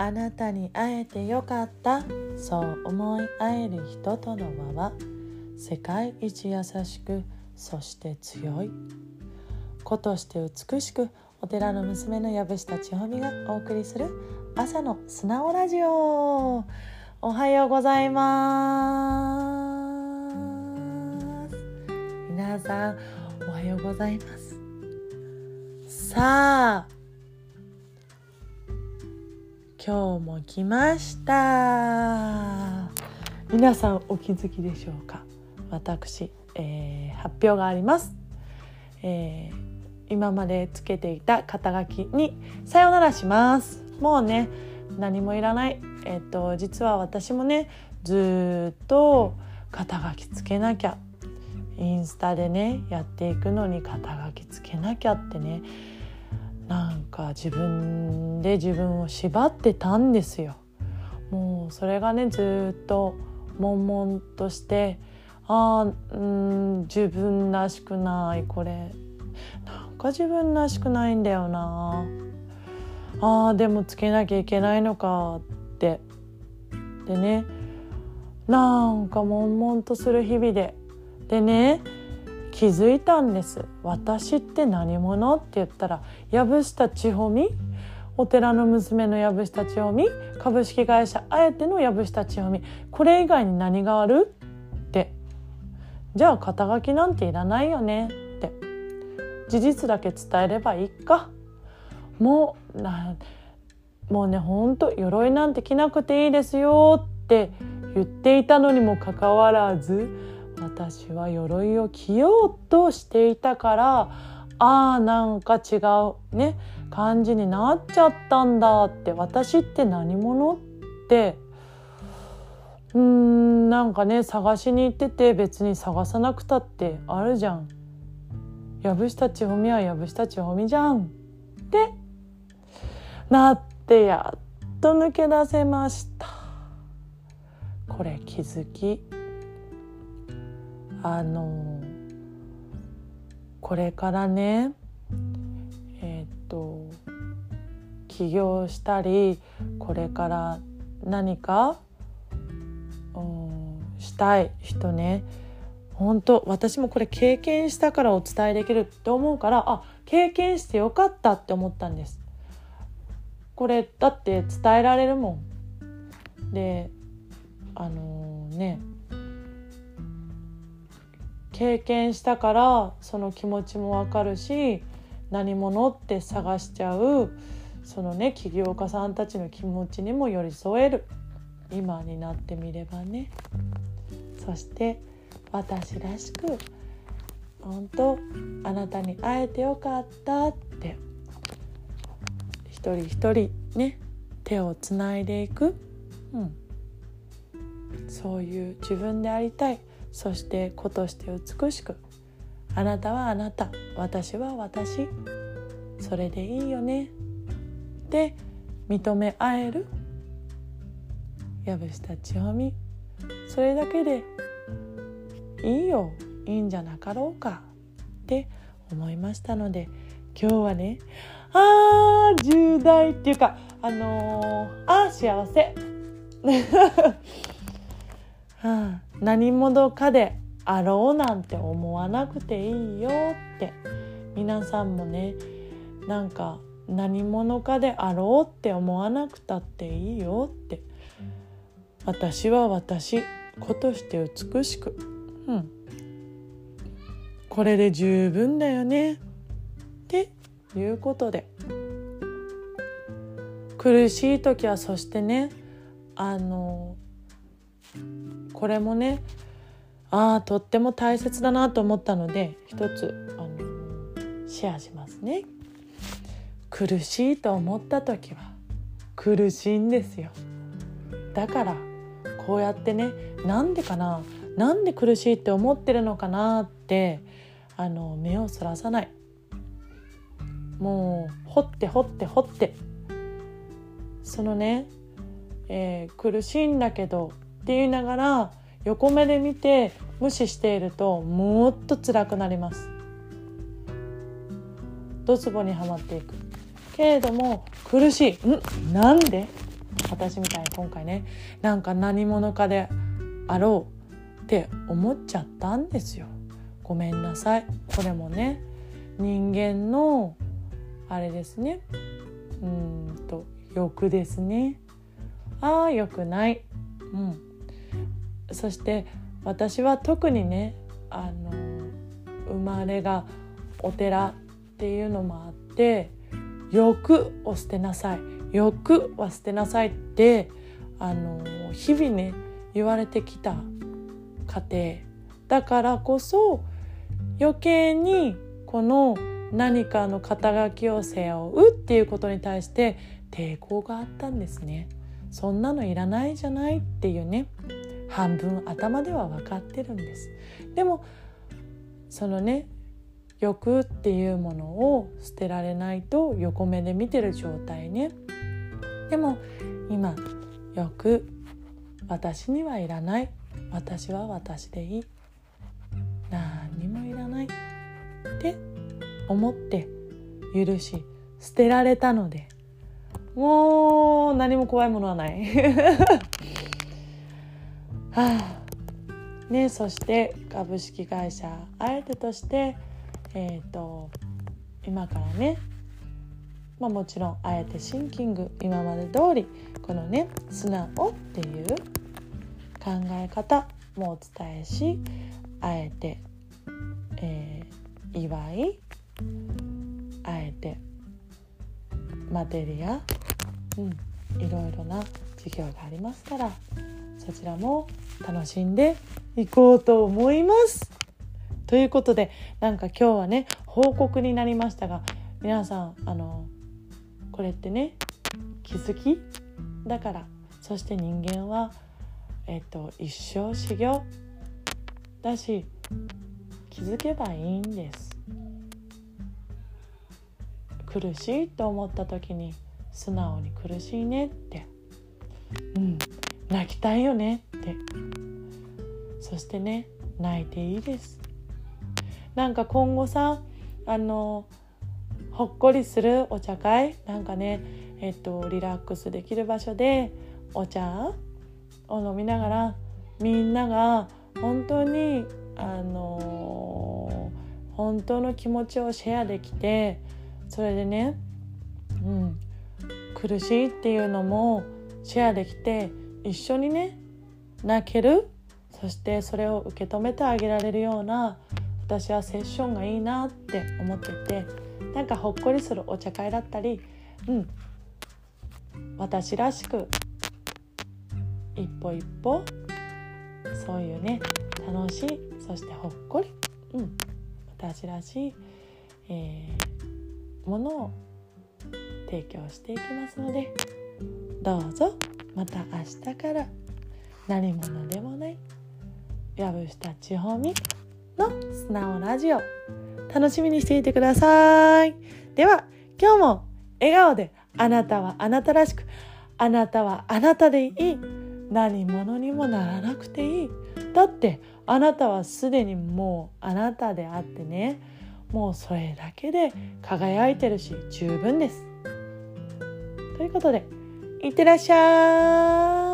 あなたに会えてよかった。そう思い合える人との輪は世界一優しくそして強い。子として美しくお寺の娘の藪下千穂美がお送りする朝の素直ラジオ。おはようございます。皆さんおはようございます。さあ今日も来ました。皆さんお気づきでしょうか？私、えー、発表があります、えー、今までつけていた肩書きにさよならします。もうね何もいらない。えっ、と実は私もねずっと肩書きつけなきゃ。インスタでねやっていくのに肩書きつけなきゃってねなんか自分で自分を縛ってたんですよ。もうそれがねずっと悶々としてああうん自分らしくないこれ。なんか自分らしくないんだよな。あーでもつけなきゃいけないのかって。でねなんか悶々とする日々で。でね気づいたんです。私って何者？って言ったら藪下千穂美？お寺の娘の藪下千穂美？株式会社あえての藪下千穂美？これ以外に何がある？って。じゃあ肩書きなんていらないよね？って。事実だけ伝えればいいか。もうなもうねほんと鎧なんて着なくていいですよって言っていたのにもかかわらず私は鎧を着ようとしていたからあーなんか違うね感じになっちゃったんだって私って何者ってうーんなんかね探しに行ってて別に探さなくたってあるじゃん。藪下千穂美は藪下千穂美じゃんってなってやっと抜け出せましたこれ気づきあのこれからねえっ、と起業したりこれから何か、うん、したい人ね本当私もこれ経験したからお伝えできるって思うからあ経験してよかったって思ったんです。これだって伝えられるもん。であのー、ね経験したからその気持ちもわかるし何者って探しちゃうそのね起業家さんたちの気持ちにも寄り添える今になってみればね。そして私らしく本当あなたに会えてよかったって一人一人ね手をつないでいく、うん、そういう自分でありたい。そして子として美しくあなたはあなた私は私。それでいいよね。で認め合える。藪下千穂美それだけでいいよいいんじゃなかろうか。って思いましたので今日はねあー重大っていうかあのー、あー幸せ、何者かであろうなんて思わなくていいよって。皆さんもねなんか何者かであろうって思わなくたっていいよって。私は私子として美しく、うん、これで十分だよね。っていうことで。苦しい時はそしてねあのこれもねああとっても大切だなと思ったので一つあのシェアしますね。苦しいと思った時は苦しいんですよ。だからこうやってねなんでかななんで苦しいって思ってるのかなってあの目をそらさないもう掘って掘って掘ってそのね、えー、苦しいんだけどって言いながら横目で見て無視しているともっと辛くなります。ドツボにはまっていく。けれども苦しい。ん？なんで？私みたいに今回ねなんか何者かであろうって思っちゃったんですよ。ごめんなさい。これもね人間のあれですね。うんと欲ですね。ああよくない。うん。そして私は特にねあの生まれがお寺っていうのもあって欲を捨てなさい。欲は捨てなさいってあの日々ね言われてきた家庭。だからこそ余計にこの何かの肩書きを背負うっていうことに対して抵抗があったんですね。そんなのいらないじゃないっていうね。半分頭では分かってるんです。でもそのね欲っていうものを捨てられないと横目で見てる状態ね。でも今欲私にはいらない。私は私でいい。何にもいらない。って思って許し捨てられたので。もう何も怖いものはない。あねそして株式会社あえてとしてえっ、ー、と今からねまあ、もちろんあえてシンキング今まで通りこのね素直っていう考え方もお伝えしあえて、えー、祝いあえてマテリア、うん、いろいろな授業がありますからそちらも楽しんでいこうと思います。ということでなんか今日はね報告になりましたが皆さんあのこれってね気づきだからそして人間は、えっと、一生修行だし気づけばいいんです苦しいと思った時に素直に苦しいねって泣きたいよね。って。そしてね泣いていいです。なんか今後さあのほっこりするお茶会？なんかねえっとリラックスできる場所でお茶？を飲みながらみんなが本当にあの、本当の気持ちをシェアできてそれでね、うん、苦しいっていうのもシェアできて一緒にね泣ける。そしてそれを受け止めてあげられるような私はセッションがいいなって思っててなんかほっこりするお茶会だったりうん。私らしく一歩一歩そういうね楽しいそしてほっこり、うん、私らしい、えー、ものを提供していきますのでどうぞ。また明日から何者でもない藪下千穂美の素直ラジオ楽しみにしていてください。では、今日も笑顔であなたはあなたらしく、あなたはあなたでいい。何者にもならなくていい。だってあなたはすでにもうあなたであってね、もうそれだけで輝いてるし十分です。ということで、いってらっしゃい。